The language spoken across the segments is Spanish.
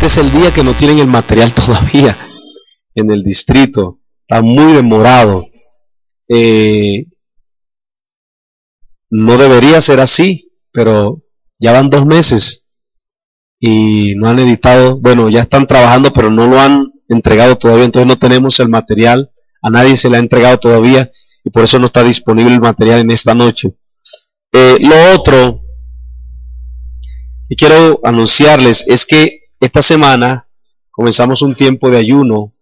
Este es el día que no tienen el material todavía en el distrito. Está muy demorado. Eh, no debería ser así, pero ya van dos meses y no han editado. Bueno, ya están trabajando, pero no lo han entregado todavía. Entonces no tenemos el material. A nadie se le ha entregado todavía y por eso no está disponible el material en esta noche. Eh, lo otro que quiero anunciarles es que esta semana comenzamos un tiempo de ayuno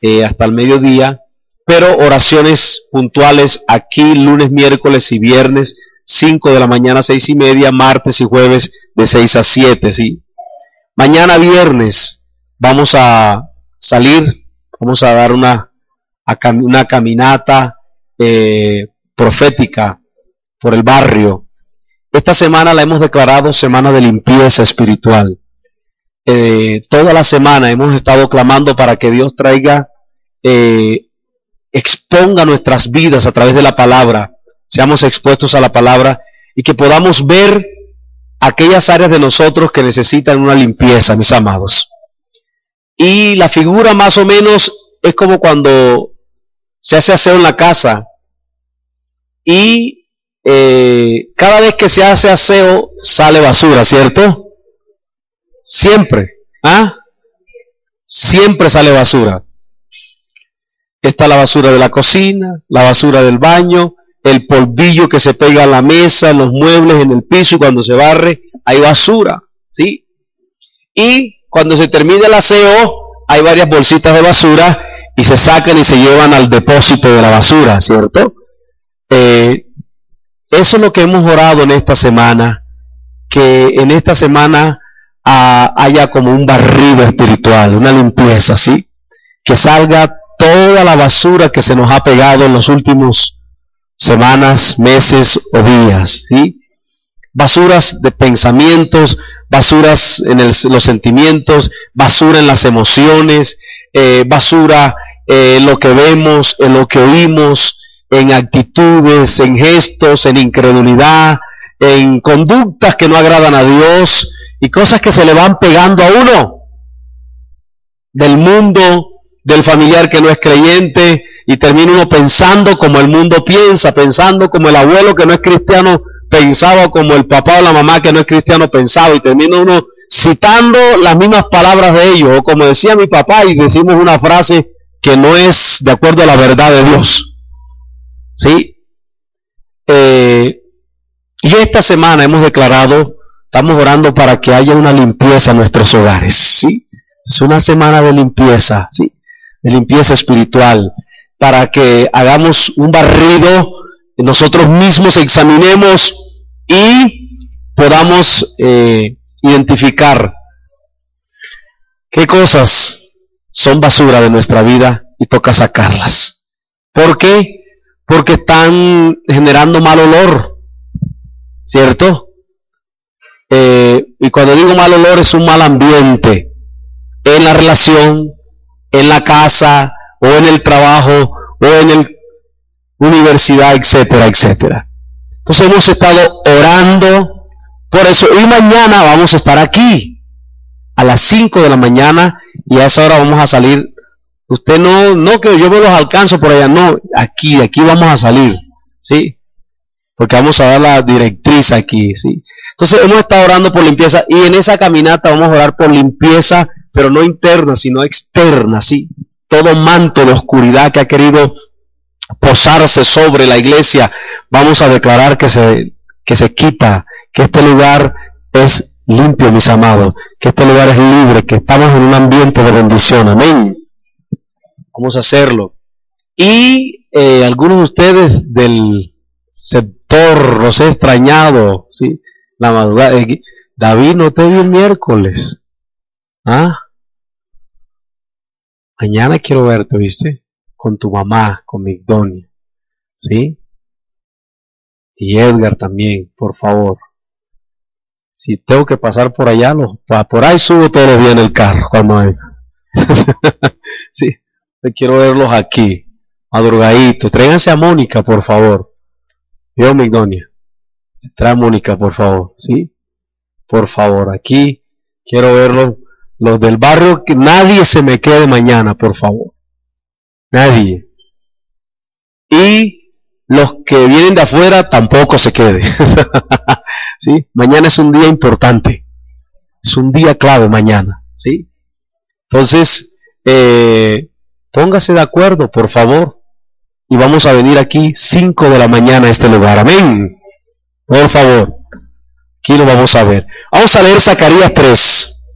eh, hasta el mediodía, pero oraciones puntuales aquí lunes, miércoles y viernes, 5 de la mañana, seis y media, martes y jueves de 6 a 7, ¿sí? Mañana viernes vamos a salir, vamos a dar una, una caminata eh, profética por el barrio. Esta semana la hemos declarado semana de limpieza espiritual. Eh, toda la semana hemos estado clamando para que Dios traiga, eh, exponga nuestras vidas a través de la palabra, seamos expuestos a la palabra y que podamos ver aquellas áreas de nosotros que necesitan una limpieza, mis amados. Y la figura más o menos es como cuando se hace aseo en la casa y eh, cada vez que se hace aseo sale basura, ¿cierto? Siempre. ¿Ah? Siempre sale basura. Está la basura de la cocina, la basura del baño, el polvillo que se pega a la mesa, los muebles, en el piso, cuando se barre, hay basura, ¿sí? Y cuando se termina el aseo, hay varias bolsitas de basura y se sacan y se llevan al depósito de la basura, ¿cierto? Eh, eso es lo que hemos orado en esta semana, que en esta semana haya como un barrido espiritual, una limpieza, ¿sí? Que salga toda la basura que se nos ha pegado en los últimos semanas, meses o días, ¿sí? Basuras de pensamientos, basuras en los sentimientos, basura en las emociones, eh, basura en lo que vemos, en lo que oímos, en actitudes, en gestos, en incredulidad, en conductas que no agradan a Dios, y cosas que se le van pegando a uno del mundo, del familiar que no es creyente, y termina uno pensando como el mundo piensa, pensando como el abuelo que no es cristiano pensaba, como el papá o la mamá que no es cristiano pensaba, y termina uno citando las mismas palabras de ellos, o como decía mi papá, y decimos una frase que no es de acuerdo a la verdad de Dios. ¿Sí? Eh, y esta semana hemos declarado Estamos orando para que haya una limpieza en nuestros hogares, ¿sí? Es una semana de limpieza, ¿sí? De limpieza espiritual, para que hagamos un barrido, nosotros mismos examinemos y podamos eh, identificar qué cosas son basura de nuestra vida y toca sacarlas. ¿Por qué? Porque están generando mal olor, ¿cierto? Eh, y cuando digo mal olor es un mal ambiente en la relación, en la casa, o en el trabajo, o en la universidad, etcétera, etcétera. Entonces hemos estado orando por eso. Y mañana vamos a estar aquí a las 5 de la mañana y a esa hora vamos a salir. Usted no, no que yo me los alcanzo por allá, no, aquí, aquí vamos a salir, ¿sí? Porque vamos a dar la directriz aquí, ¿sí? Entonces hemos estado orando por limpieza y en esa caminata vamos a orar por limpieza, pero no interna, sino externa, ¿sí? Todo manto de oscuridad que ha querido posarse sobre la iglesia, vamos a declarar que se, que se quita, que este lugar es limpio, mis amados, que este lugar es libre, que estamos en un ambiente de bendición, amén. Vamos a hacerlo. Y eh, algunos de ustedes del sector, los he extrañado, ¿sí? La madrugada. Eh, David, no te vi el miércoles. ¿Ah? Mañana quiero verte, ¿viste? Con tu mamá, con Migdonia. ¿Sí? Y Edgar también, por favor. Si tengo que pasar por allá, por ahí subo todos los días en el carro cuando sí, quiero verlos aquí, madrugadito. Tráiganse a Mónica, por favor. Yo, Migdonia. Trae Mónica, por favor. ¿Sí? Por favor, aquí quiero verlos. Los del barrio, que nadie se me quede mañana, por favor. Nadie. Y los que vienen de afuera tampoco se quede. ¿Sí? Mañana es un día importante. Es un día clave mañana. ¿Sí? Entonces, eh, póngase de acuerdo, por favor. Y vamos a venir aquí 5 de la mañana a este lugar. Amén. Por favor. Aquí lo vamos a ver. Vamos a leer Zacarías 3.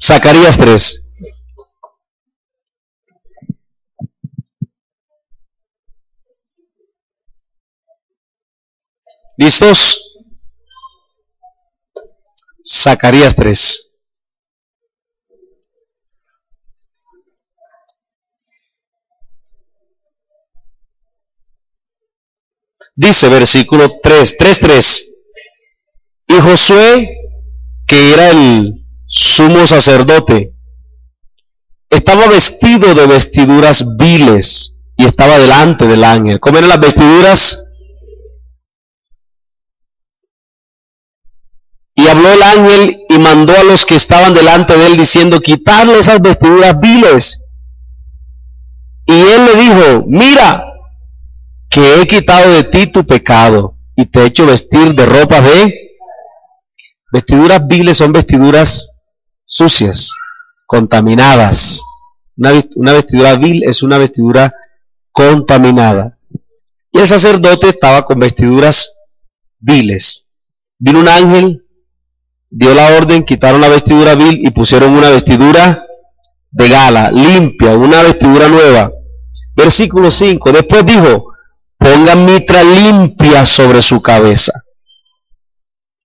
Zacarías 3. ¿Listos? Zacarías 3. Dice versículo 3, 3, 3. Y Josué, que era el sumo sacerdote, estaba vestido de vestiduras viles y estaba delante del ángel. ¿Cómo las vestiduras? Y habló el ángel y mandó a los que estaban delante de él diciendo, quitarle esas vestiduras viles. Y él le dijo, mira, que he quitado de ti tu pecado y te he hecho vestir de ropa de... Vestiduras viles son vestiduras sucias, contaminadas. Una, vestidura vil es una vestidura contaminada. Y el sacerdote estaba con vestiduras viles. Vino un ángel dio la orden, quitaron la vestidura vil y pusieron una vestidura de gala, limpia, una vestidura nueva. Versículo 5. Después dijo, pongan mitra limpia sobre su cabeza.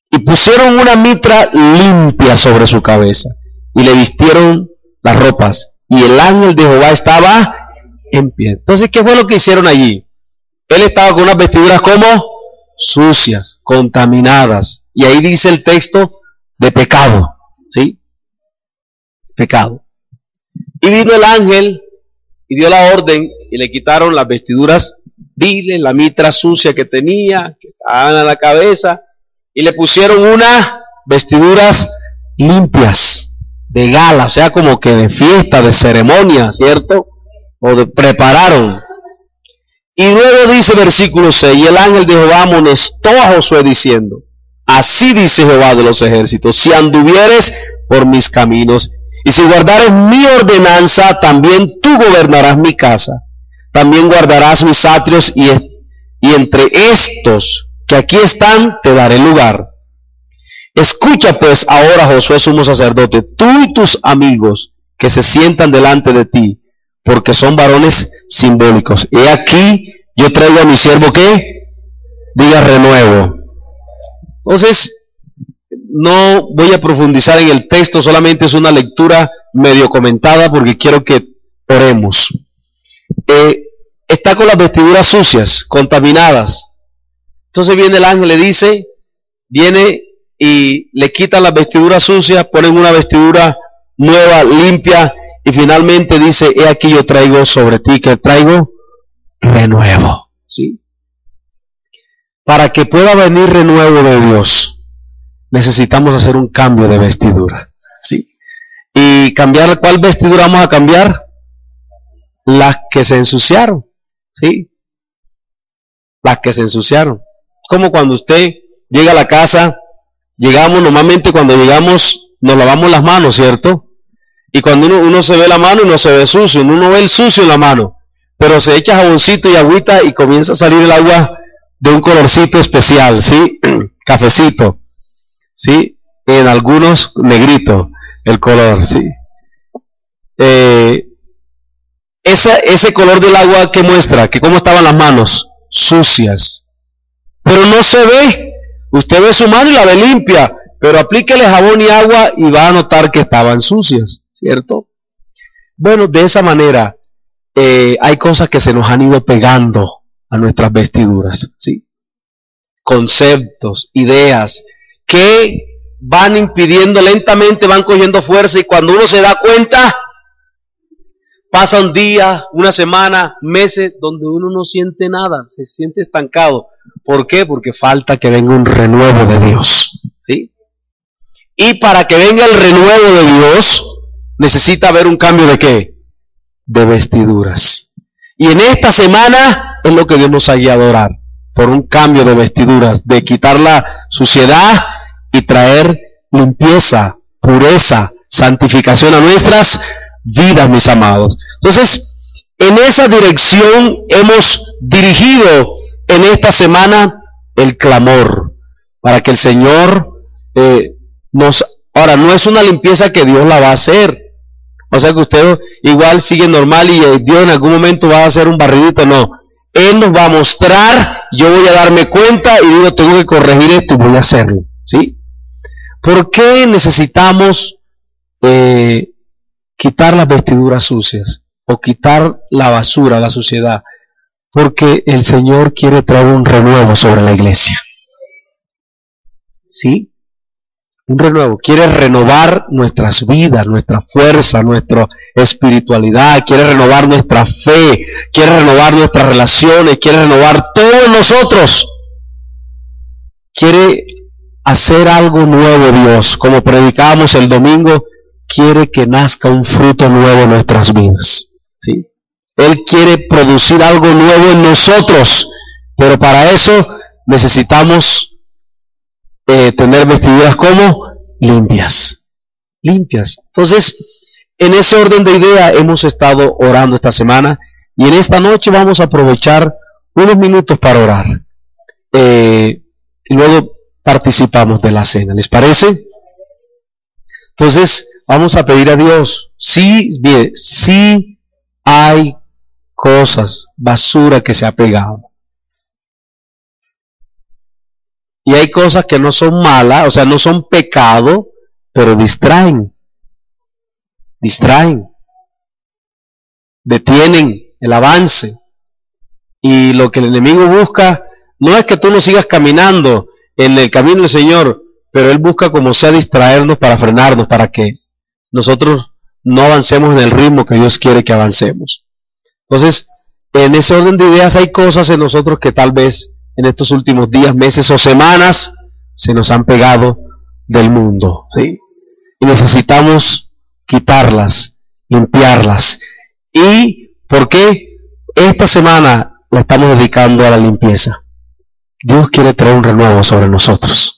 Y pusieron una mitra limpia sobre su cabeza. Y le vistieron las ropas. Y el ángel de Jehová estaba en pie. Entonces, ¿qué fue lo que hicieron allí? Él estaba con unas vestiduras como sucias, contaminadas. Y ahí dice el texto, de pecado, ¿sí? Pecado. Y vino el ángel y dio la orden y le quitaron las vestiduras viles, la mitra sucia que tenía, que estaban a la cabeza, y le pusieron unas vestiduras limpias, de gala, o sea, como que de fiesta, de ceremonia, ¿cierto? O de prepararon. Y luego dice versículo 6, y el ángel de Jehová amonestó a Josué diciendo, Así dice Jehová de los ejércitos, si anduvieres por mis caminos y si guardares mi ordenanza, también tú gobernarás mi casa. También guardarás mis atrios y, y entre estos que aquí están te daré lugar. Escucha pues ahora, Josué sumo sacerdote, tú y tus amigos que se sientan delante de ti, porque son varones simbólicos. He aquí, yo traigo a mi siervo que diga renuevo. Entonces, no voy a profundizar en el texto, solamente es una lectura medio comentada porque quiero que oremos. Eh, está con las vestiduras sucias, contaminadas. Entonces viene el ángel, le dice, viene y le quitan las vestiduras sucias, ponen una vestidura nueva, limpia, y finalmente dice, he aquí yo traigo sobre ti, que traigo renuevo. ¿Sí? Para que pueda venir renuevo de Dios, necesitamos hacer un cambio de vestidura. ¿sí? ¿Y cambiar cuál vestidura vamos a cambiar? Las que se ensuciaron. ¿Sí? Las que se ensuciaron. Como cuando usted llega a la casa, llegamos, normalmente cuando llegamos nos lavamos las manos, ¿cierto? Y cuando uno, se ve la mano no se ve sucio, uno ve el sucio en la mano, pero se echa jaboncito y agüita y comienza a salir el agua de un colorcito especial, ¿sí? Cafecito, ¿sí? En algunos negrito el color, ¿sí? Eh, ese color del agua que muestra que cómo estaban las manos, sucias, pero no se ve. Usted ve su mano y la ve limpia, pero aplíquele jabón y agua y va a notar que estaban sucias, ¿cierto? Bueno, de esa manera eh, hay cosas que se nos han ido pegando a nuestras vestiduras, ¿sí? Conceptos, ideas, que van impidiendo lentamente, van cogiendo fuerza y cuando uno se da cuenta, pasa un día, una semana, meses, donde uno no siente nada, se siente estancado. ¿Por qué? Porque falta que venga un renuevo de Dios, ¿sí? Y para que venga el renuevo de Dios, necesita haber un cambio de qué? De vestiduras. Y en esta semana es lo que Dios nos ha guiado a por un cambio de vestiduras, de quitar la suciedad y traer limpieza, pureza, santificación a nuestras vidas, mis amados. Entonces, en esa dirección hemos dirigido en esta semana el clamor para que el Señor eh, nos... Ahora, no es una limpieza que Dios la va a hacer. O sea que usted igual sigue normal y eh, Dios en algún momento va a hacer un barridito. No. Él nos va a mostrar, yo voy a darme cuenta y digo, tengo que corregir esto y voy a hacerlo. ¿Sí? ¿Por qué necesitamos eh, quitar las vestiduras sucias o quitar la basura, la suciedad? Porque el Señor quiere traer un renuevo sobre la iglesia. ¿Sí? Un renuevo. Quiere renovar nuestras vidas, nuestra fuerza, nuestra espiritualidad. Quiere renovar nuestra fe. Quiere renovar nuestras relaciones. Quiere renovar todos nosotros. Quiere hacer algo nuevo Dios. Como predicábamos el domingo, quiere que nazca un fruto nuevo en nuestras vidas. ¿sí? Él quiere producir algo nuevo en nosotros, pero para eso necesitamos eh, tener vestiduras como limpias. Limpias. Entonces, en ese orden de idea hemos estado orando esta semana y en esta noche vamos a aprovechar unos minutos para orar. Eh, y luego participamos de la cena. ¿Les parece? Entonces, vamos a pedir a Dios, sí, bien, sí hay cosas, basura que se ha pegado. Y hay cosas que no son malas, o sea, no son pecado, pero distraen. Distraen. Detienen el avance. Y lo que el enemigo busca no es que tú no sigas caminando, en el camino del Señor, pero Él busca como sea distraernos para frenarnos, para que nosotros no avancemos en el ritmo que Dios quiere que avancemos. Entonces, en ese orden de ideas hay cosas en nosotros que tal vez en estos últimos días, meses o semanas se nos han pegado del mundo, ¿sí? Y necesitamos quitarlas, limpiarlas. ¿Y por qué esta semana la estamos dedicando a la limpieza? Dios quiere traer un renuevo sobre nosotros.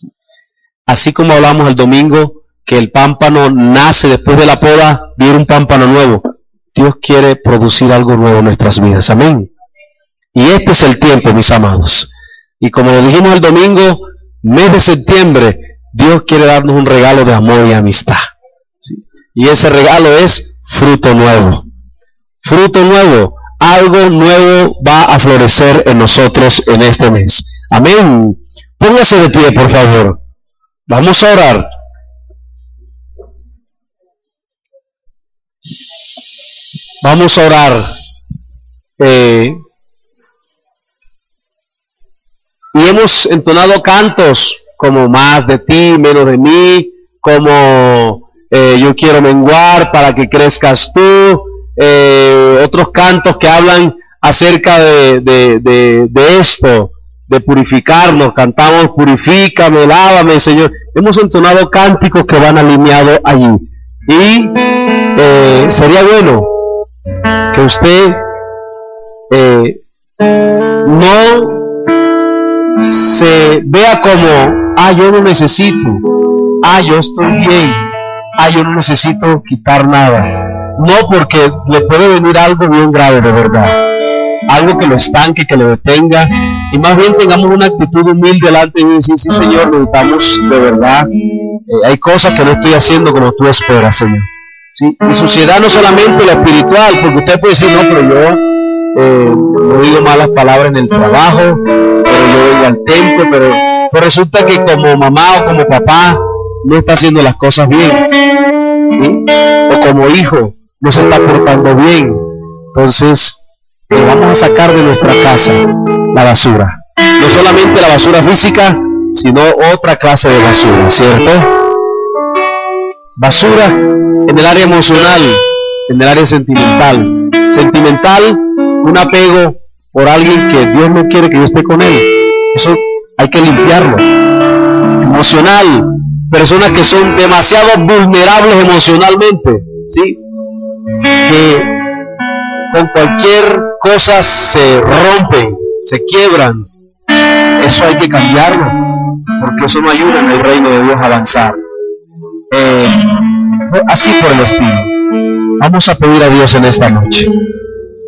Así como hablamos el domingo que el pámpano nace después de la poda, viene un pámpano nuevo. Dios quiere producir algo nuevo en nuestras vidas. Amén. Y este es el tiempo, mis amados. Y como lo dijimos el domingo, mes de septiembre, Dios quiere darnos un regalo de amor y amistad. Y ese regalo es fruto nuevo. Fruto nuevo. Algo nuevo va a florecer en nosotros en este mes. Amén. Póngase de pie, por favor. Vamos a orar. Vamos a orar. Eh, y hemos entonado cantos como más de ti, menos de mí, como eh, yo quiero menguar para que crezcas tú, eh, otros cantos que hablan acerca de, de esto de purificarnos. Cantamos, purifícame, lávame, Señor. Hemos entonado cánticos que van alineados allí. Y eh, sería bueno que usted eh, no se vea como, ah, yo no necesito, ah, yo estoy bien, ah, yo no necesito quitar nada. No, porque le puede venir algo bien grave de verdad. Algo que lo estanque, que lo detenga, y más bien tengamos una actitud humilde delante y decir, sí Señor, necesitamos de verdad, eh, hay cosas que no estoy haciendo como tú esperas, Señor. ¿Sí? Y suciedad no solamente la espiritual, porque usted puede decir, no, pero yo eh, he oído malas palabras en el trabajo, pero yo voy al templo, pero, pero resulta que como mamá o como papá no está haciendo las cosas bien, ¿sí? o como hijo no se está portando bien, entonces eh, vamos a sacar de nuestra casa la basura, no solamente la basura física, sino otra clase de basura, ¿cierto? Basura en el área emocional, en el área sentimental. Sentimental, un apego por alguien que Dios no quiere que yo esté con él. Eso hay que limpiarlo. Emocional, personas que son demasiado vulnerables emocionalmente, ¿sí? Que con cualquier cosa se rompen, se quiebran. Eso hay que cambiarlo, porque eso no ayuda en el reino de Dios a avanzar. Eh, así por el estilo. Vamos a pedir a Dios en esta noche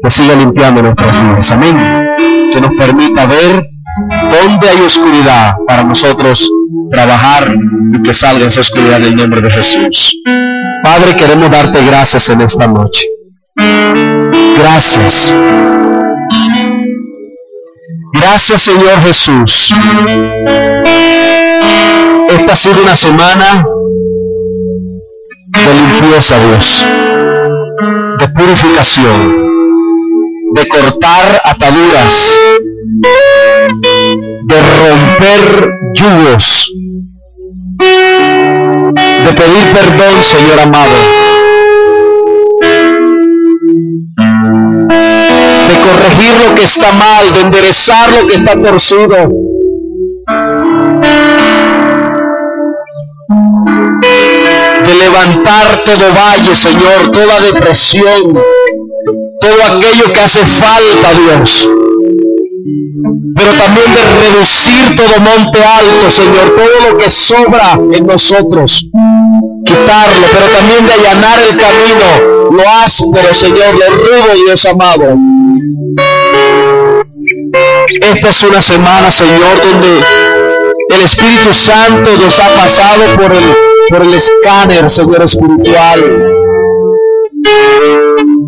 que siga limpiando nuestras vidas. Amén. Que nos permita ver dónde hay oscuridad para nosotros trabajar y que salga esa oscuridad en nombre de Jesús. Padre, queremos darte gracias en esta noche. Gracias. Gracias Señor Jesús. Esta ha sido una semana de limpieza, Dios, de purificación, de cortar ataduras, de romper yugos, de pedir perdón, Señor amado, de corregir lo que está mal, de enderezar lo que está torcido. de levantar todo valle, Señor, toda depresión, todo aquello que hace falta, Dios. Pero también de reducir todo monte alto, Señor, todo lo que sobra en nosotros. Quitarlo, pero también de allanar el camino, lo áspero, Señor, lo rudo, Dios amado. Esta es una semana, Señor, donde el Espíritu Santo nos ha pasado por el, por el escáner, Señor espiritual.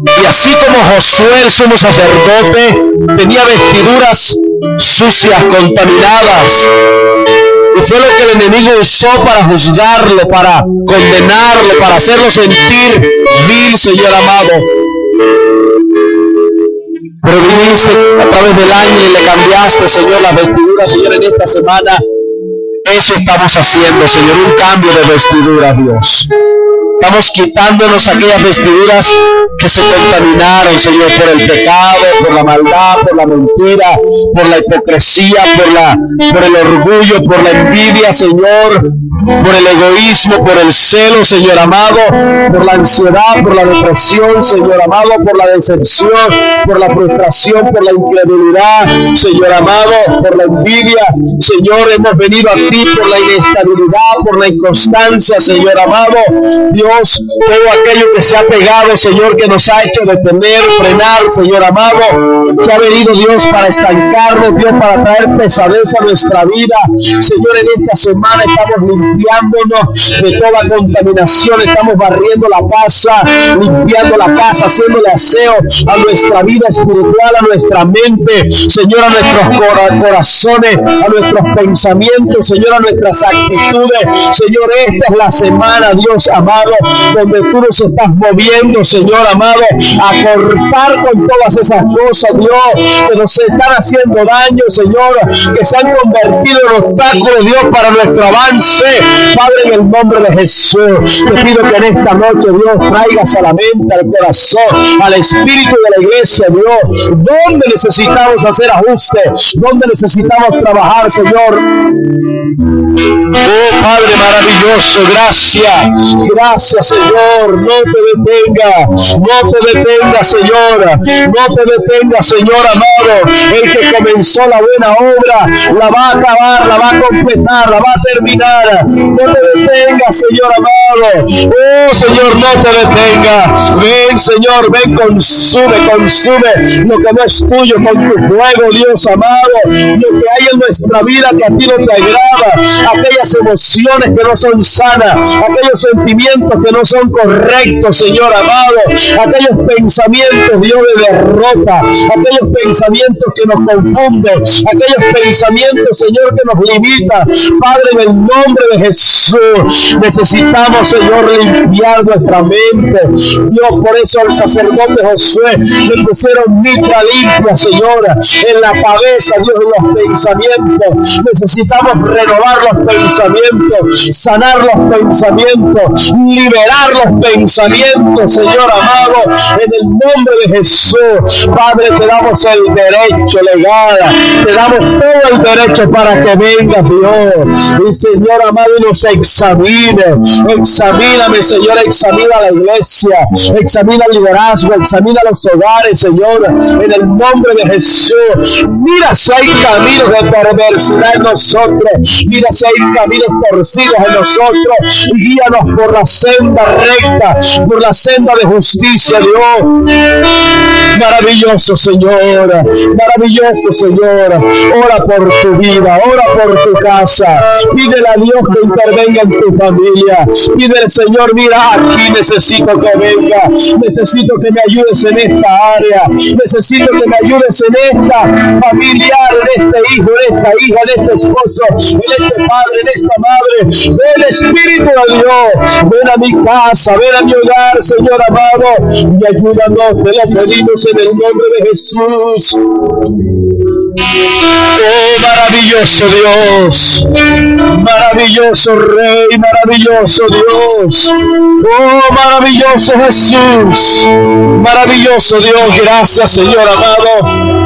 Y así como Josué, el sumo sacerdote, tenía vestiduras sucias, contaminadas, y fue lo que el enemigo usó para juzgarlo, para condenarlo, para hacerlo sentir vil, Señor amado. Pero viniste a través del año y le cambiaste, Señor, las vestiduras, Señor, en esta semana. Eso estamos haciendo, Señor, un cambio de vestidura, Dios. Estamos quitándonos aquellas vestiduras que se contaminaron, Señor, por el pecado, por la maldad, por la mentira, por la hipocresía, por, la, por el orgullo, por la envidia, Señor, por el egoísmo, por el celo, Señor amado, por la ansiedad, por la depresión, Señor amado, por la decepción, por la frustración, por la incredulidad, Señor amado, por la envidia. Señor, hemos venido a ti por la inestabilidad, por la inconstancia, Señor amado. Dios, todo aquello que se ha pegado, Señor, que nos ha hecho detener, frenar, Señor amado, que ha venido Dios para estancarnos, Dios, para traer pesadez a nuestra vida. Señor, en esta semana estamos limpiándonos de toda contaminación, estamos barriendo la casa, limpiando la casa, haciéndole aseo a nuestra vida espiritual, a nuestra mente, Señor, a nuestros corazones, a nuestros pensamientos, Señor, a nuestras actitudes. Señor, esta es la semana, Dios amado, donde tú nos estás moviendo, Señor amado, a cortar con todas esas cosas, Dios, que nos están haciendo daño, Señor, que se han convertido en obstáculos, Dios, para nuestro avance. Padre, en el nombre de Jesús, te pido que en esta noche, Dios, traigas a la mente, al corazón, al espíritu de la iglesia, Dios, donde necesitamos hacer ajustes, donde necesitamos trabajar, Señor. Oh Padre maravilloso, gracias, gracias Señor, no te detenga, no te detenga Señor, no te detenga Señor amado, el que comenzó la buena obra, la va a acabar, la va a completar, la va a terminar, no te detenga Señor amado, oh Señor, no te detenga, ven Señor, ven, consume, consume lo que no es tuyo con tu fuego, Dios amado, lo que hay en nuestra vida que a ti no te agrada, aquellas emociones que no son sanas, aquellos sentimientos que no son correctos, Señor amado, aquellos pensamientos, Dios, de derrota, aquellos pensamientos que nos confunden, aquellos pensamientos, Señor, que nos limitan. Padre, en el nombre de Jesús, necesitamos, Señor, limpiar nuestra mente. Dios, por eso el sacerdote Josué le pusieron mitra limpia, Señora, en la cabeza, Dios, de los pensamientos. Necesitamos renovar los pensamientos, sanar los pensamientos, liberar los pensamientos, Señor amado, en el nombre de Jesús. Padre, te damos el derecho legal, te damos todo el derecho para que venga Dios. Y Señor amado, nos examine, examíname, Señor, examina la iglesia, examina el liderazgo, examina los hogares, Señor, en el nombre de Jesús. Mira si hay caminos de perversidad en nosotros, mira si hay caminos torcidos en nosotros, y guíanos por la senda recta, por la senda de justicia, Dios. Maravilloso, Señor, maravilloso, Señor. Ora por tu vida, ora por tu casa. Pídele a Dios que intervenga en tu familia. Pídele, Señor, mira, aquí necesito que venga. Necesito que me ayudes en esta área. Necesito que me ayudes en esta familiar, en este hijo, en esta hija, en este esposo, en este padre, en esta madre. Ven Espíritu de Dios. Ven a mi casa, ven a mi hogar, Señor amado. Y ayúdanos, te lo pedimos en el nombre de Jesús. Oh, maravilloso Dios, maravilloso Rey, maravilloso Dios, oh, maravilloso Jesús, maravilloso Dios, gracias Señor amado.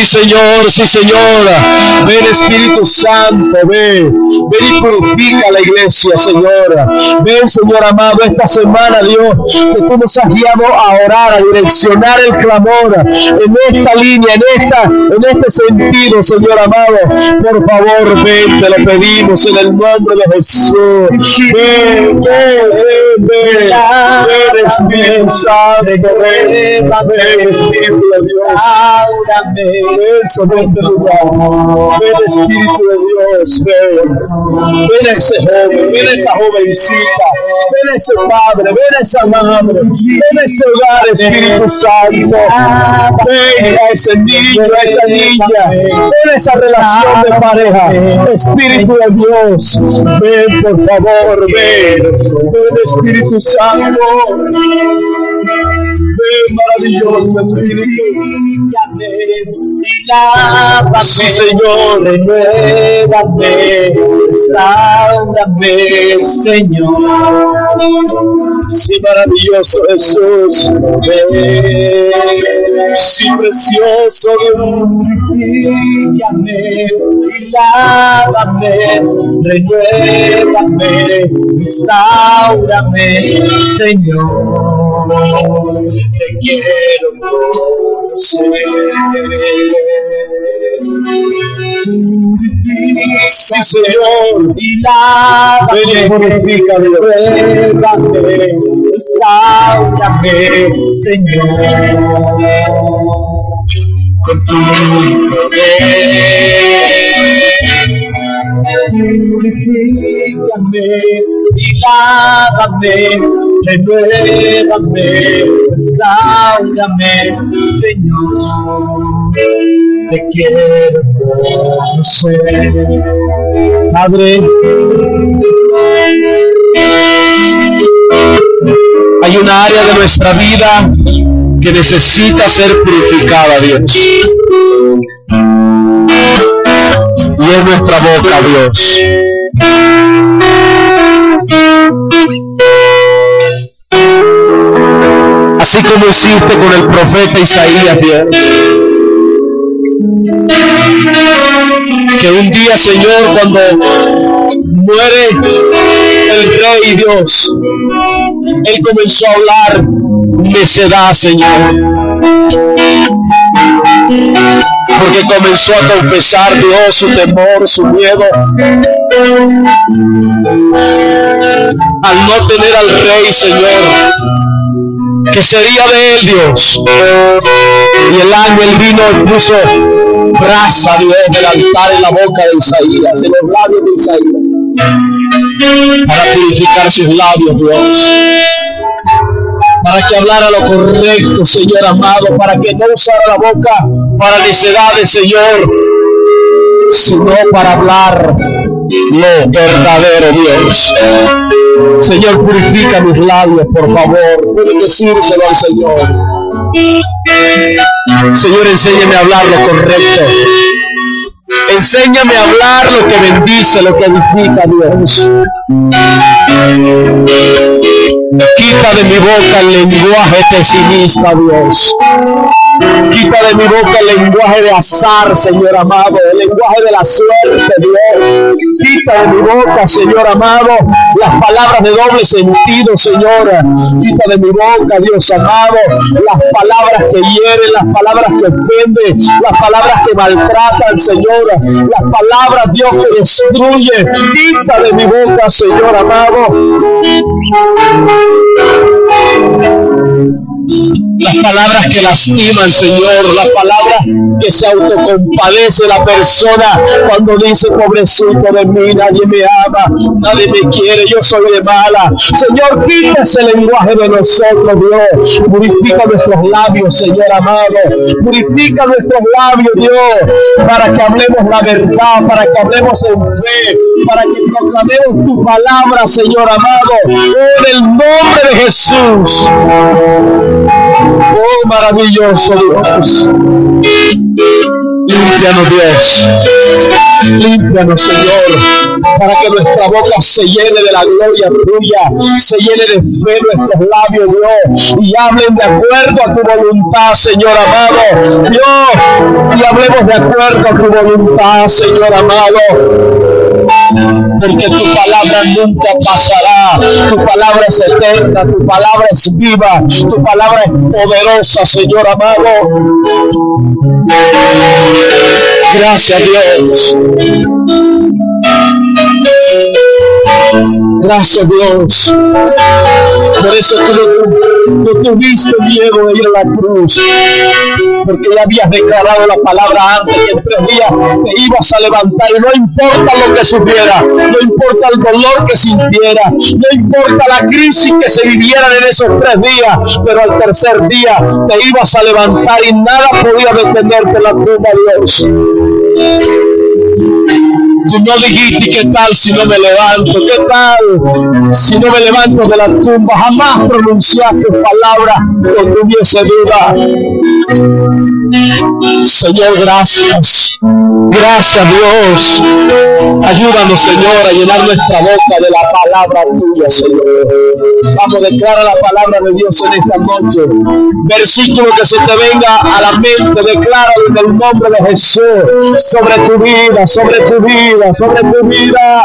Sí, Señor, sí, Señora. Ven, Espíritu Santo, ven. Ven y purifica la iglesia, Señora. Ven, Señor amado, esta semana, Dios, que tú nos has guiado a orar, a direccionar el clamor en esta línea, en esta, en este sentido, Señor amado. Por favor, ven, te lo pedimos en el nombre de Jesús. Ven, ven, ven, ven. Espíritu Santo, ven, Espíritu de Dios. Ven sobre este lugar. Ven Espíritu de Dios, ven. Ven ese joven, ven esa jovencita. Ven ese padre, ven esa madre. Ven ese hogar, Espíritu Santo. Ven a ese niño, a esa niña. Ven esa relación de pareja. Espíritu de Dios, ven por favor, ven. Ven Espíritu Santo. Ven maravilloso Espíritu. Sí, Señor, renuévame, restaurame, Señor. Sí, maravilloso Jesús, ven. Sí, precioso Dios, lávame, renuévame, restaurame, Señor. Te quiero conocer. Sí, Señor, y lávame, purifícame, renuévame, restaurame, Señor. Con tu poder, purifícame y lávame, renuévame, restaurame, Señor. Te quiero conocer, Padre. Hay una área de nuestra vida que necesita ser purificada, Dios. Y es nuestra boca, Dios. Así como hiciste con el profeta Isaías, Dios. Que un día, Señor, cuando muere el rey Dios, él comenzó a hablar necedad, Señor. Porque comenzó a confesar Dios su temor, su miedo. Al no tener al rey, Señor, que sería de él Dios. Y el ángel vino y puso brasa, Dios, del altar en la boca de Isaías, en los labios de Isaías, para purificar sus labios, Dios. Para que hablara lo correcto, Señor amado, para que no usara la boca para necedades, Señor, sino para hablar lo verdadero, Dios. Señor, purifica mis labios, por favor. Pueden decírselo al Señor. Señor, enséñame a hablar lo correcto. Enséñame a hablar lo que bendice, lo que edifica, Dios. Quita de mi boca el lenguaje pesimista, Dios. Quita de mi boca el lenguaje de azar, Señor amado, el lenguaje de la suerte, Dios. Quita de mi boca, Señor amado, las palabras de doble sentido, Señora. Quita de mi boca, Dios amado, las palabras que hieren, las palabras que ofenden, las palabras que maltratan, Señora. Las palabras, Dios, que destruye. Quita de mi boca, Señor amado las palabras que lastiman, Señor, las palabras que se autocompadece la persona cuando dice, pobrecito de mí, nadie me ama, nadie me quiere, yo soy de mala. Señor, quita ese lenguaje de nosotros, Dios. Purifica nuestros labios, Señor amado. Purifica nuestros labios, Dios, para que hablemos la verdad, para que hablemos en fe, para que proclamemos tu palabra, Señor amado, en el nombre de Jesús. Oh, maravilloso Dios. Límpianos Dios. Límpianos Señor. Para que nuestra boca se llene de la gloria tuya. Se llene de fe nuestros labios Dios. Y hablen de acuerdo a tu voluntad Señor amado. Dios. Y hablemos de acuerdo a tu voluntad Señor amado porque tu palabra nunca pasará, tu palabra es eterna, tu palabra es viva, tu palabra es poderosa, Señor amado. Gracias Dios. Gracias Dios. Por eso tú no, tuviste miedo de ir a la cruz. Porque ya habías declarado la palabra antes que en tres días te ibas a levantar. Y no importa lo que sufriera, no importa el dolor que sintiera, no importa la crisis que se viviera en esos tres días, pero al tercer día te ibas a levantar y nada podía detenerte en la tumba, Dios. Tú no dijiste qué tal si no me levanto, qué tal si no me levanto de la tumba. Jamás pronunciaste palabras que tuviese duda. Señor, gracias. Gracias Dios. Ayúdanos, Señor, a llenar nuestra boca de la palabra tuya, Señor. Vamos, declara la palabra de Dios en esta noche. Versículo que se te venga a la mente, declara en el nombre de Jesús sobre tu vida, sobre tu vida, sobre tu vida.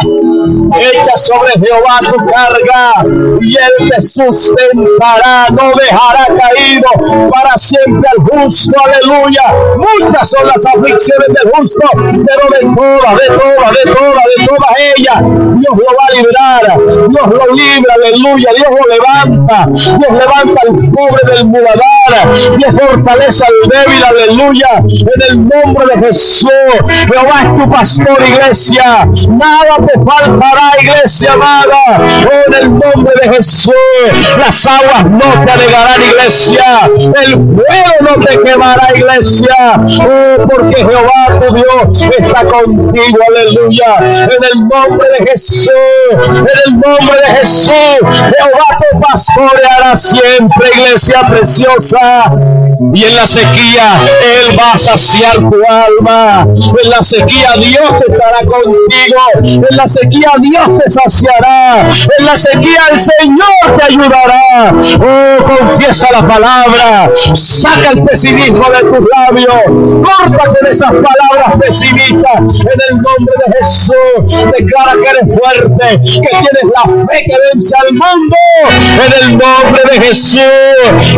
Echa sobre Jehová tu carga y él te sustentará, no dejará caído para siempre al justo. Aleluya. Muchas son las aflicciones del justo, pero de todas, de todas, de todas, de todas ellas, Dios lo va a librar. Dios lo libra, aleluya. Dios lo levanta. Dios levanta al pobre del muladar. Dios fortalece al débil, aleluya. En el nombre de Jesús. Jehová es tu pastor, iglesia. Nada te faltará, iglesia amada. En el nombre de Jesús. Las aguas no te anegarán, iglesia. El fuego no te quemará, iglesia. Oh, porque Jehová tu Dios está contigo, aleluya. En el nombre de Jesús. En el nombre de Jesús. Jehová te pastoreará siempre, iglesia preciosa. Y en la sequía Él va a saciar tu alma. En la sequía Dios estará contigo. En la sequía Dios te saciará. En la sequía el Señor te ayudará. Oh, confiesa la palabra. Saca el pesimismo de tus labios. Corta con esas palabras pesimistas. En el nombre de Jesús. Declara que eres fuerte. Que tienes la fe que vence al mundo. En el nombre de Jesús.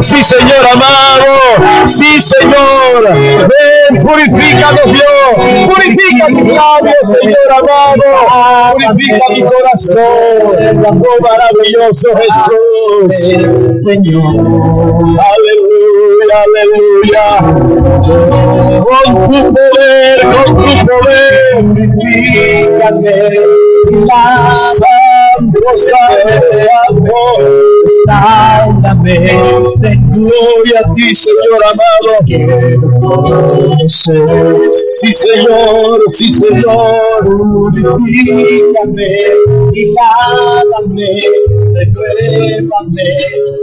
Sí, Señor amado. Sí, Señor. Ven, purifícanos, Dios. Purifica mis labios, Señor amado. Purifica mi corazón. Oh, maravilloso Jesús. Señor. Aleluya, aleluya. Con tu poder, con tu poder, vivifícame. Santo, santo, sálvame. Gloria a ti, Señor amado. Sí, Señor, sí, Señor. Vivifícame y lávame, renuévame,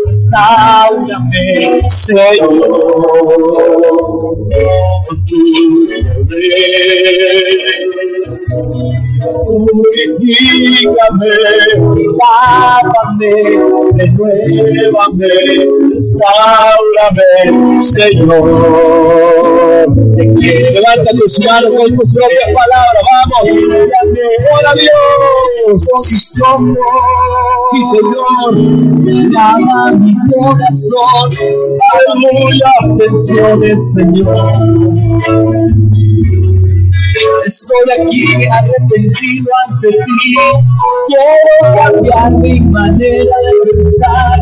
restaurame, Señor. Tu Purifícame, lávame, renuévame, restaurame, Señor. Levanta tus manos con tus propias palabras, vamos. Ora Dios. Sí, Sí, Señor. Lava mi corazón. Aleluya. Bendiciones, Señor. Estoy aquí arrepentido ante ti. Quiero cambiar mi manera de pensar.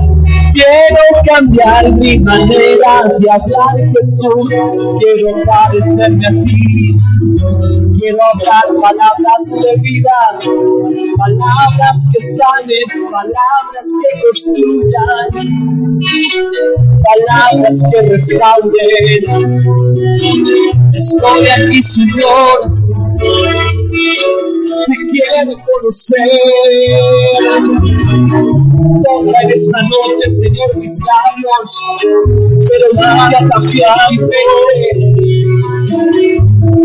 Quiero cambiar mi manera de hablar, Jesús. Quiero parecerme a ti. Quiero hablar palabras de vida, palabras que sanen, palabras que construyan, palabras que restauren. Estoy aquí, Señor. Te quiero conocer. Toda en esta noche, Señor, mis labios, pero nada cambiante.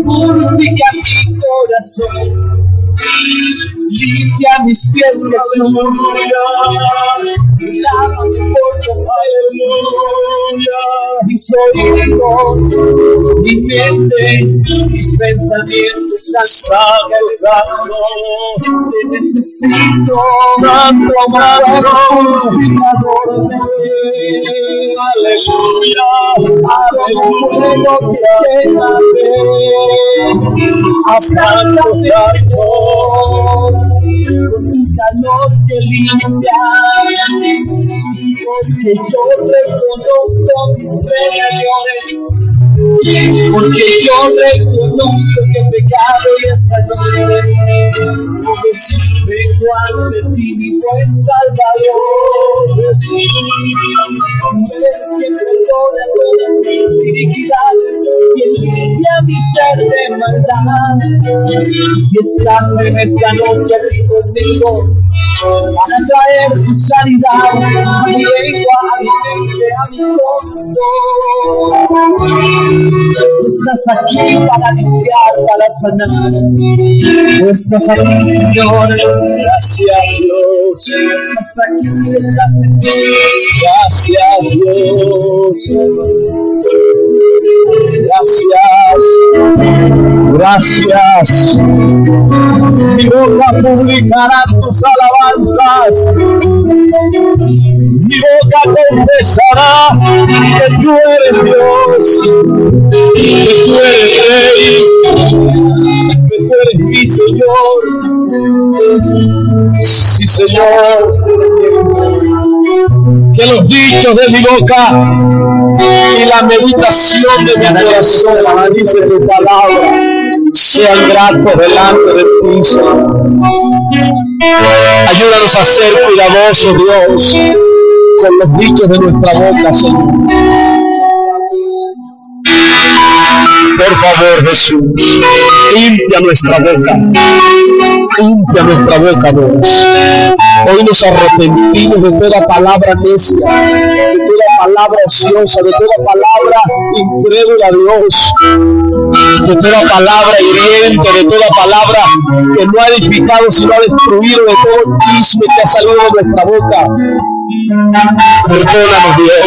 Purifica mi corazón. Limpia mis pies, Jesús. Lávame por tu aleluya. Mis oídos, mi mente, mis pensamientos, santo, santo. Te necesito, santo, santo. Aleluya, aleluya. Santo, santo con tu calor que limpia, porque yo reconozco mis errores, porque yo reconozco que he pecado y esta noche vengo ante ti, mi buen Salvador, Jesús, eres quien perdona todas mis iniquidades, quien limpia mi ser de maldad, y estás en esta noche aquí conmigo, para traer tu sanidad a a a corazón. Tú estás aquí para limpiar, para sanar. Estás aquí, Señor. Gracias, Dios. Estás aquí, estás aquí. Gracias, Dios. Gracias. Gracias. Mi boca publicará tus alabanzas. Mi boca confesará que tú eres Dios, que tú eres Rey, que tú eres mi Señor. Sí, Señor. Que los dichos de mi boca y la meditación de mi corazón, dice tu palabra, sean gratos delante de ti, Señor. Ayúdanos a ser cuidadosos, Dios, con los dichos de nuestra boca, Señor. Por favor, Jesús, limpia nuestra boca. Limpia nuestra boca, Dios. Hoy nos arrepentimos de toda palabra necia, de toda palabra ociosa, de toda palabra incrédula, Dios. De toda palabra hiriente, de toda palabra que no ha edificado, sino ha destruido, de todo chisme que ha salido de nuestra boca. Perdónanos, Dios.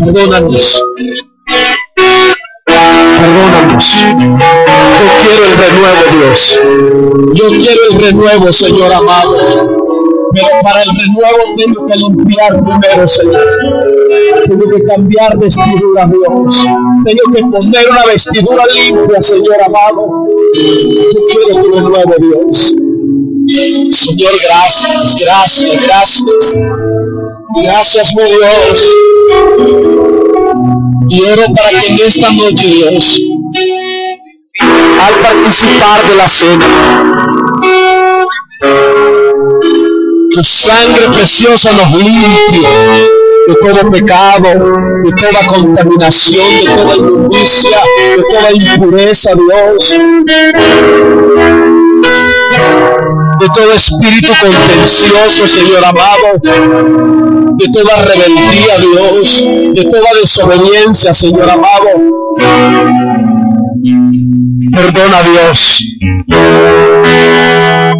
Perdónanos. Perdónanos. Yo quiero el renuevo, Dios. Yo quiero el renuevo, Señor amado. Pero para el renuevo tengo que limpiar primero, Señor. Tengo que cambiar vestidura, Dios. Tengo que poner una vestidura limpia, Señor amado. Yo quiero tu renuevo, Dios. Señor, gracias, gracias, gracias. Gracias, mi Dios. Oro para que en esta noche, Dios, al participar de la cena, tu sangre preciosa nos limpie de todo pecado, de toda contaminación, de toda injusticia, de toda impureza, Dios. De todo espíritu contencioso, Señor amado. De toda rebeldía, Dios. De toda desobediencia, Señor amado. Perdona, Dios.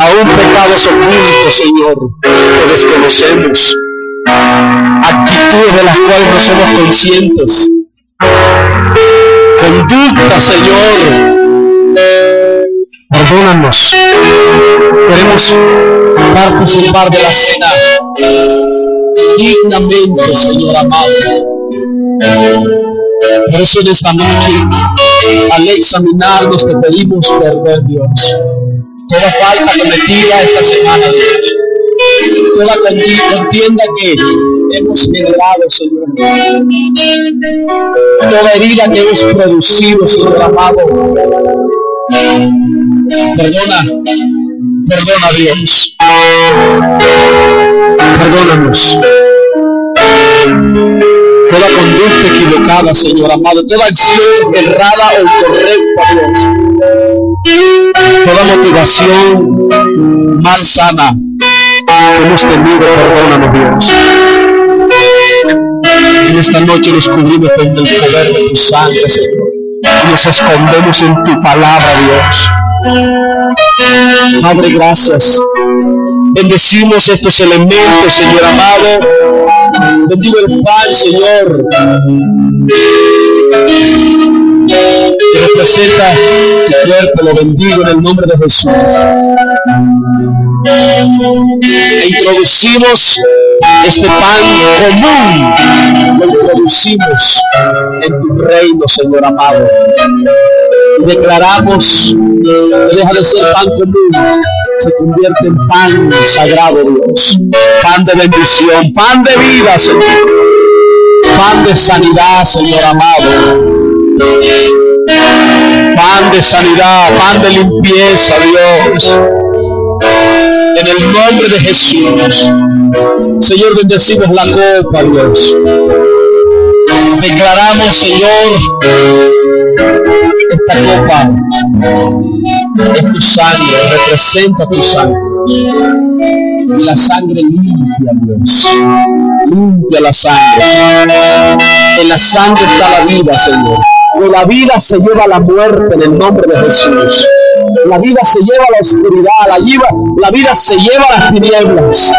Aún pecados ocultos, Señor, que desconocemos actitudes de las cuales no somos conscientes, conducta, Señor, perdónanos. Queremos participar de la cena dignamente, Señor amado. Por eso en esta noche, al examinarnos, te pedimos perdón, Dios. Toda falta cometida esta semana, Dios toda contienda que hemos generado, Señor. Toda herida que hemos producido, Señor amado. Perdona, perdona Dios. Perdónanos. Toda conducta equivocada, Señor amado, toda acción errada o incorrecta, Dios. Toda motivación mal sana hemos tenido, perdónanos Dios. En esta noche nos cubrimos con el poder de tu sangre, Señor. Y nos escondemos en tu palabra, Dios. Padre, gracias. Bendecimos estos elementos, Señor amado. Bendigo el pan, Señor. Que representa tu cuerpo, lo bendigo en el nombre de Jesús e introducimos este pan común, lo introducimos en tu reino, Señor amado. Y declaramos que deja de ser pan común, se convierte en pan sagrado, Dios. Pan de bendición, pan de vida, Señor. Pan de sanidad, Señor amado. Pan de sanidad, pan de limpieza, Dios en el nombre de Jesús. Señor, bendecimos la copa, Dios. Declaramos, Señor, esta copa es tu sangre, representa tu sangre. La sangre limpia, Dios. Limpia la sangre. En la sangre está la vida, Señor. De la vida se lleva la muerte en el nombre de Jesús. La vida se lleva la oscuridad, la vida, la vida se lleva las tinieblas.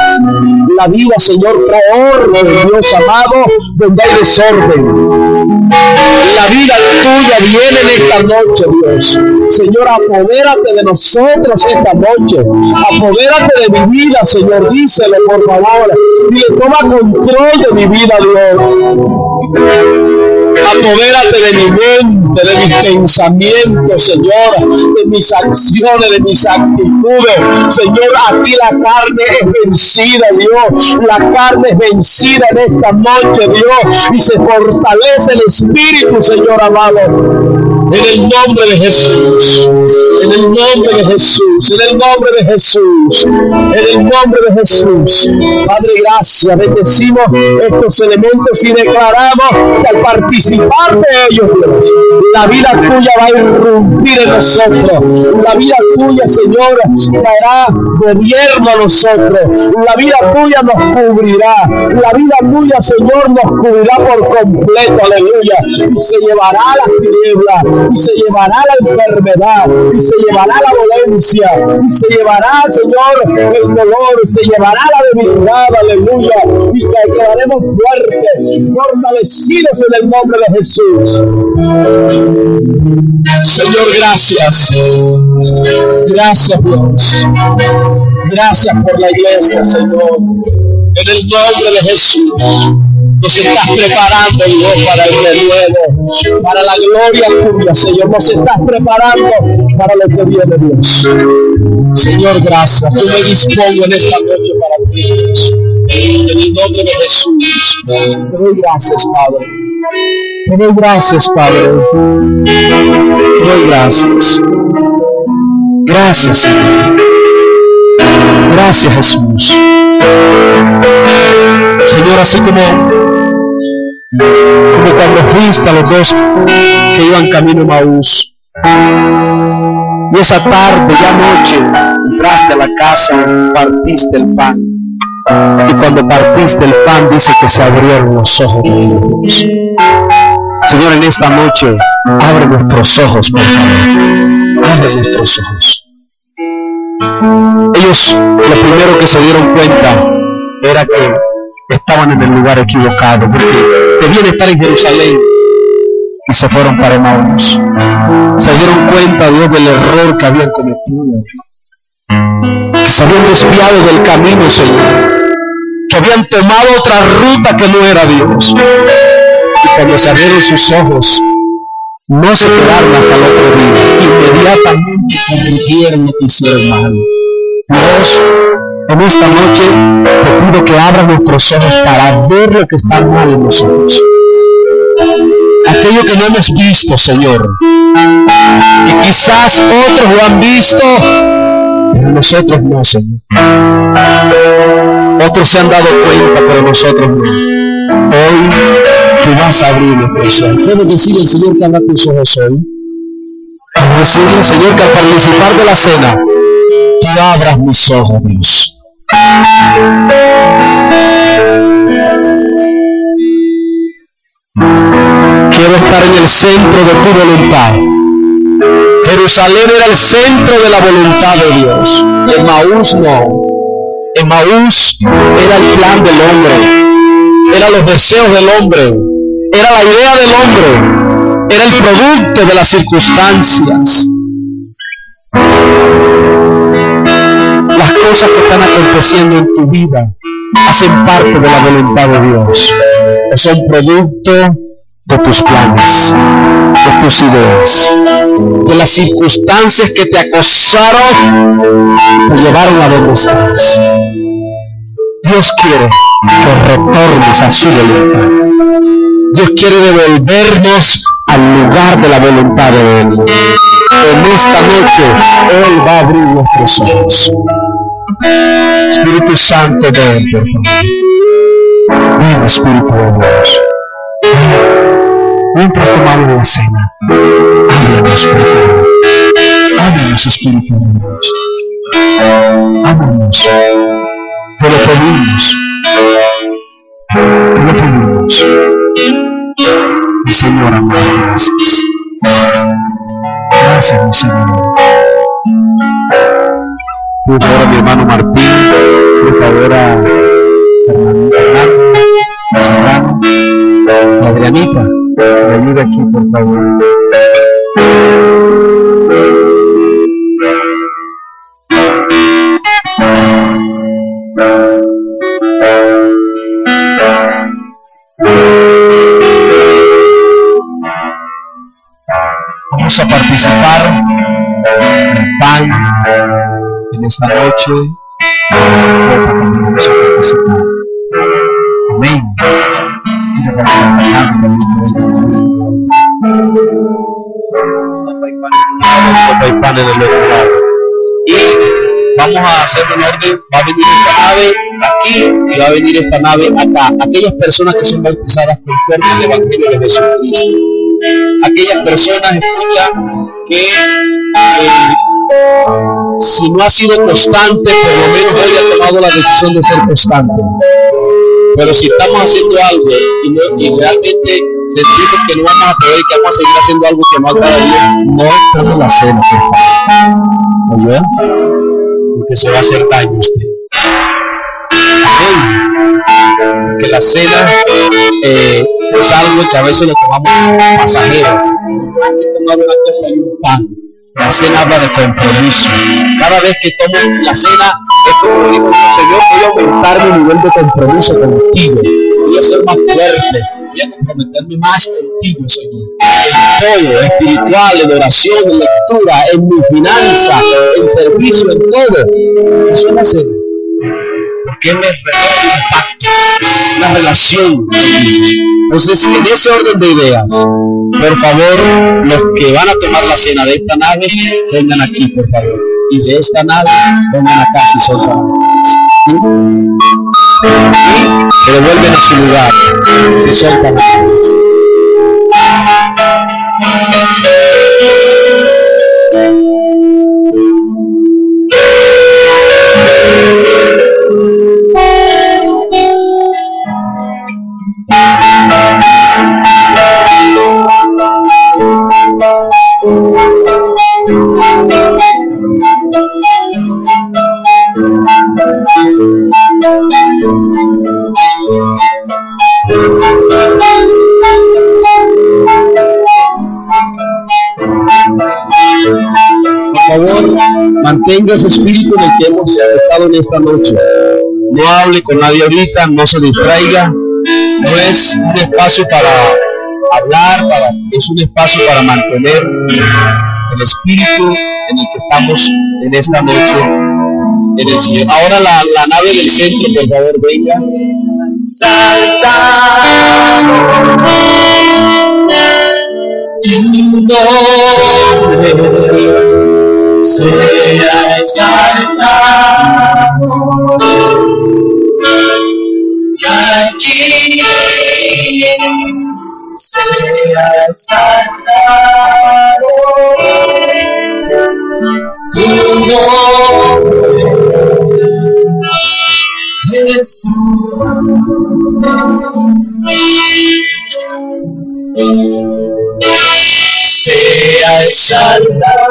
La vida, Señor, trae orden, Dios amado, donde hay desorden. La vida tuya viene en esta noche, Dios. Señor, apodérate de nosotros esta noche. Apodérate de mi vida, Señor. Díselo, por favor. Y toma control de mi vida, Dios. Apodérate de mi mente, de mis pensamientos, Señor, de mis acciones, de mis actitudes. Señor, aquí la carne es vencida, Dios. La carne es vencida en esta noche, Dios. Y se fortalece el Espíritu, Señor amado. En el nombre de Jesús. En el nombre de Jesús. En el nombre de Jesús. En el nombre de Jesús. Padre, gracias. Bendecimos estos elementos y declaramos que al participar de ellos, Dios, la vida tuya va a irrumpir en nosotros. La vida tuya, Señor, traerá gobierno a nosotros. La vida tuya nos cubrirá. La vida tuya, Señor, nos cubrirá por completo. Aleluya. Y se llevará las tinieblas y se llevará la enfermedad, y se llevará la dolencia, y se llevará, Señor, el dolor, se llevará la debilidad, aleluya, y que quedaremos fuertes, fortalecidos en el nombre de Jesús. Señor, gracias. Gracias, Dios. Gracias por la iglesia, Señor. En el nombre de Jesús nos estás preparando, Dios, para el renuevo, para la gloria tuya, Señor. Nos estás preparando para lo que viene, Dios. Señor, gracias. Tú me dispongo en esta noche para ti, En el nombre de Jesús. Gracias, Padre. Te doy gracias, Padre. Te doy gracias. Gracias, Señor. Gracias, Jesús. Señor, así como, como cuando fuiste a los dos que iban camino a Maús. Y esa tarde, ya noche, entraste a la casa, partiste el pan. Y cuando partiste el pan, dice que se abrieron los ojos de ellos. Señor, en esta noche, abre nuestros ojos, por favor. Abre nuestros ojos. Ellos lo primero que se dieron cuenta era que estaban en el lugar equivocado, porque debían estar en Jerusalén y se fueron para Emaús. Se dieron cuenta, Dios, del error que habían cometido. Que se habían desviado del camino, Señor. Que habían tomado otra ruta que no era Dios. Y cuando se abrieron sus ojos, no se quedaron hasta el otro día. Inmediatamente corrigieron lo que hicieron mal. Dios, en esta noche te pido que abra nuestros ojos para ver lo que está mal en nosotros. Aquello que no hemos visto, Señor. Y quizás otros lo han visto, pero nosotros no, Señor. Otros se han dado cuenta, pero nosotros no. Hoy tú vas a abrir nuestros ojos. Quiero decirle al Señor que abra tus ojos hoy. Quiero decirle al Señor que al participar de la cena, tú abras mis ojos, Dios. Quiero estar en el centro de tu voluntad. Jerusalén era el centro de la voluntad de Dios. Emaús no. Emaús era el plan del hombre. Era los deseos del hombre. Era la idea del hombre. Era el producto de las circunstancias. Las cosas que están aconteciendo en tu vida hacen parte de la voluntad de Dios. O son producto de tus planes, de tus ideas, de las circunstancias que te acosaron, te llevaron a donde estás. Dios quiere que retornes a su voluntad. Dios quiere devolvernos al lugar de la voluntad de Él. En esta noche Él va a abrir nuestros ojos. Espíritu Santo, ven, Espíritu de Dios. Mientras tomamos la cena, háblanos, por favor. Háblanos, Espíritu de Dios. Háblanos. Te lo pedimos. Te lo pedimos. Mi Señor amado, gracias. Gracias, mi Señor. Por favor mi hermano Martín, por favor a Fernando, Serrano, Adrianita, me ayuda aquí, por favor. Vamos a participar en el pan en esta noche. Vamos a participar. Amén. Y vamos a hacer un orden. Va a venir esta nave aquí y va a venir esta nave acá. Aquellas personas que son bautizadas conforme al Evangelio de Jesucristo. Aquellas personas, escucha, que eh, si no ha sido constante, por lo menos hoy ha tomado la decisión de ser constante. Pero si estamos haciendo algo y, no, y realmente sentimos que no vamos a poder, que vamos a seguir haciendo algo que no agrada a Dios, no estamos la cena, por favor. Porque se va a hacer daño usted. Porque la cena eh, es algo que a veces lo tomamos pasajero. Que. La cena habla de compromiso. Cada vez que tomo la cena es como digo, Señor, a aumentar mi nivel de compromiso contigo. Voy a ser más fuerte. Voy a comprometerme más contigo, Señor. En todo, espiritual, en oración, en lectura, en mi finanza, en servicio, en todo. Eso es la cena. Porque Él es un pacto, una relación. Entonces, en ese orden de ideas, por favor, los que van a tomar la cena de esta nave, vengan aquí, por favor. Y de esta nave, vengan acá si son se devuelven a su lugar, si son mantenga ese espíritu en el que hemos estado en esta noche. No hable con nadie ahorita, no se distraiga. No es un espacio para hablar, para, es un espacio para mantener el espíritu en el que estamos en esta noche en el Señor. Ahora la, nave del centro, por favor, venga. Salta sea exaltado. Y aquí sea exaltado exaltado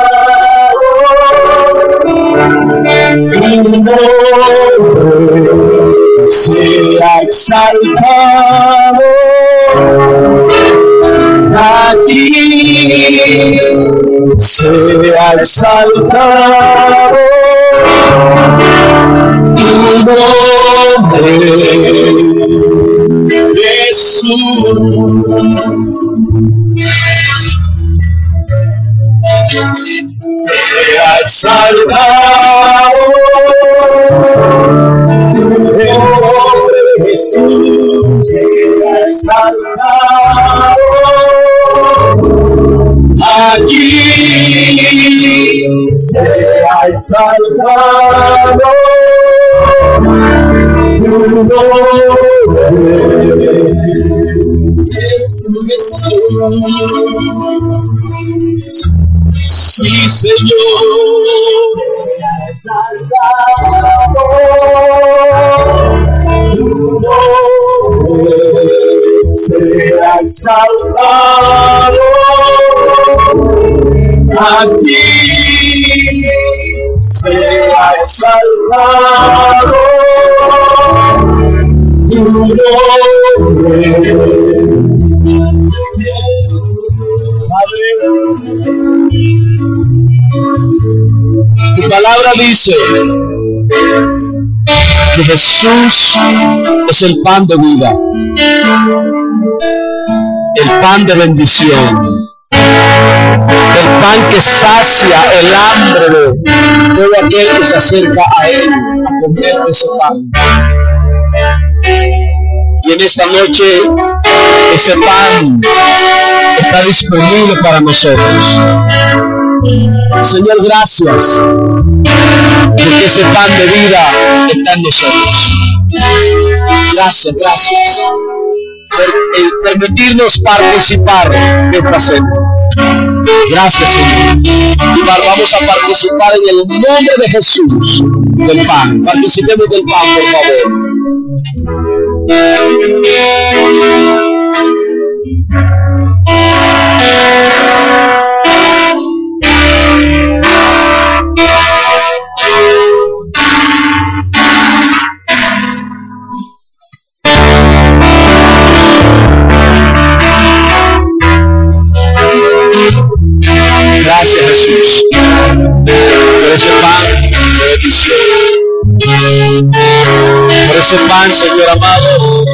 exaltado. A ti sea exaltado. Tu nombre Jesús exaltado exaltado tu nombre Jesús Sí, Señor, tu nombre sea exaltado. Aquí exaltado tu nombre Tu palabra dice que Jesús es el pan de vida, el pan de bendición, el pan que sacia el hambre de todo aquel que se acerca a Él a comer ese pan. Y en esta noche ese pan está disponible para nosotros. Señor, gracias, porque ese pan de vida está en nosotros. Gracias, gracias por permitirnos participar de esta cena. Gracias, Señor. Vamos a participar en el nombre de Jesús del pan. Participemos del pan, por favor. Ese pan, Señor amado,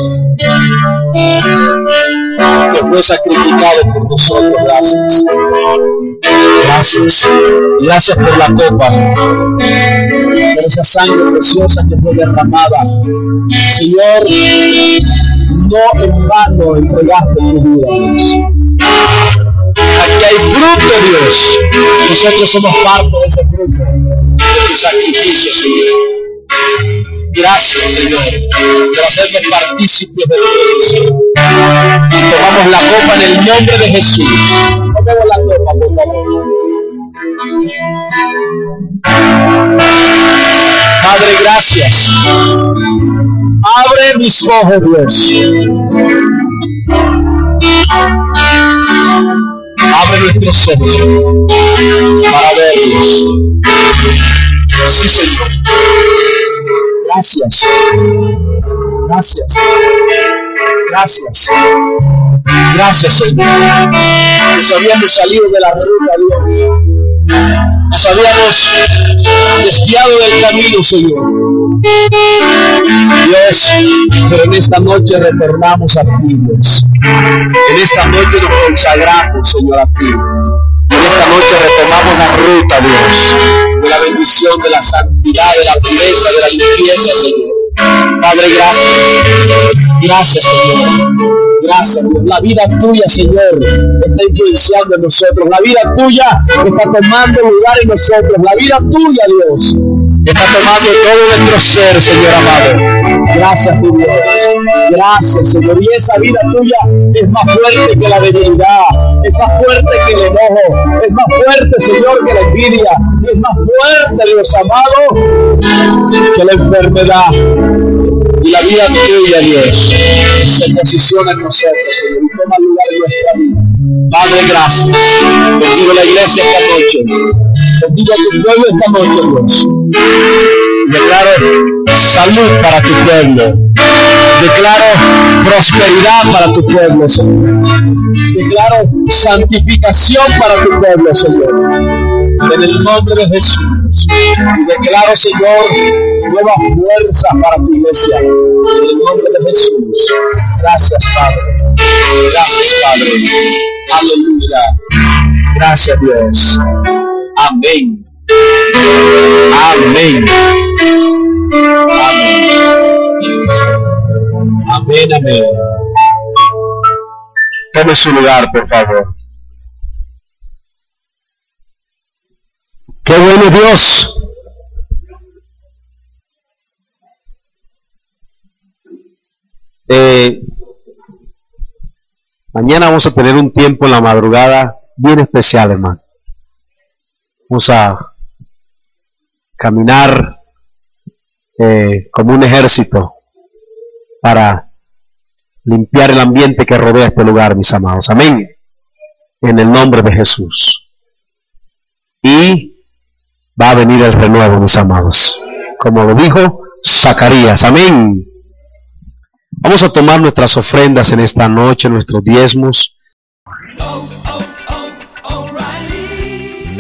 que fue sacrificado por nosotros. Gracias. Gracias. Gracias por la copa. Pero esa sangre preciosa que fue derramada. Señor, no en vano entregaste tu vida, Dios. Aquí hay fruto, Dios. Nosotros somos parte de ese fruto, de tu sacrificio, Señor. Gracias, Señor, por hacernos partícipes de tu Y tomamos la copa en el nombre de Jesús. Tomemos la copa, por favor. Padre, gracias. Abre mis ojos, Dios. Abre nuestros ojos para verlos. Sí, Señor. Gracias. Gracias. Gracias. Gracias, Señor. Nos habíamos salido de la ruta, Dios. Nos habíamos desviado del camino, Señor. Dios, pero en esta noche retornamos a ti, Dios. En esta noche nos consagramos, Señor, a ti. Esta noche retomamos la ruta, Dios, de la bendición, de la santidad, de la pureza, de la limpieza, Señor. Padre, gracias. Gracias, Señor. Gracias, Dios. La vida tuya, Señor, está influenciando en nosotros. La vida tuya está tomando lugar en nosotros. La vida tuya, Dios, está tomando todo nuestro ser, Señor amado. Gracias, mi Dios. Gracias, Señor. Y esa vida tuya es más fuerte que la debilidad, es más fuerte que el enojo, es más fuerte, Señor, que la envidia, es más fuerte, Dios amado, que la enfermedad. Y la vida tuya, Dios, se posiciona en nosotros, Señor, y toma lugar en nuestra vida. Padre, gracias. Bendigo la iglesia esta noche. Bendigo a tu pueblo esta noche, Dios. Declaro salud para tu pueblo. Declaro prosperidad para tu pueblo, Señor. Declaro santificación para tu pueblo, Señor. En el nombre de Jesús. Y declaro, Señor, nueva fuerza para tu iglesia. En el nombre de Jesús. Gracias, Padre. Gracias, Padre. Aleluya. Gracias, Dios. Amén. Amén. Amén. Amén, amén. Tome su lugar, por favor. Qué bueno Dios Eh, mañana vamos a tener un tiempo en la madrugada bien especial, hermano. Vamos a caminar eh, como un ejército para limpiar el ambiente que rodea este lugar, mis amados. Amén. En el nombre de Jesús. Y va a venir el renuevo, mis amados. Como lo dijo Zacarías. Amén. Vamos a tomar nuestras ofrendas en esta noche, nuestros diezmos.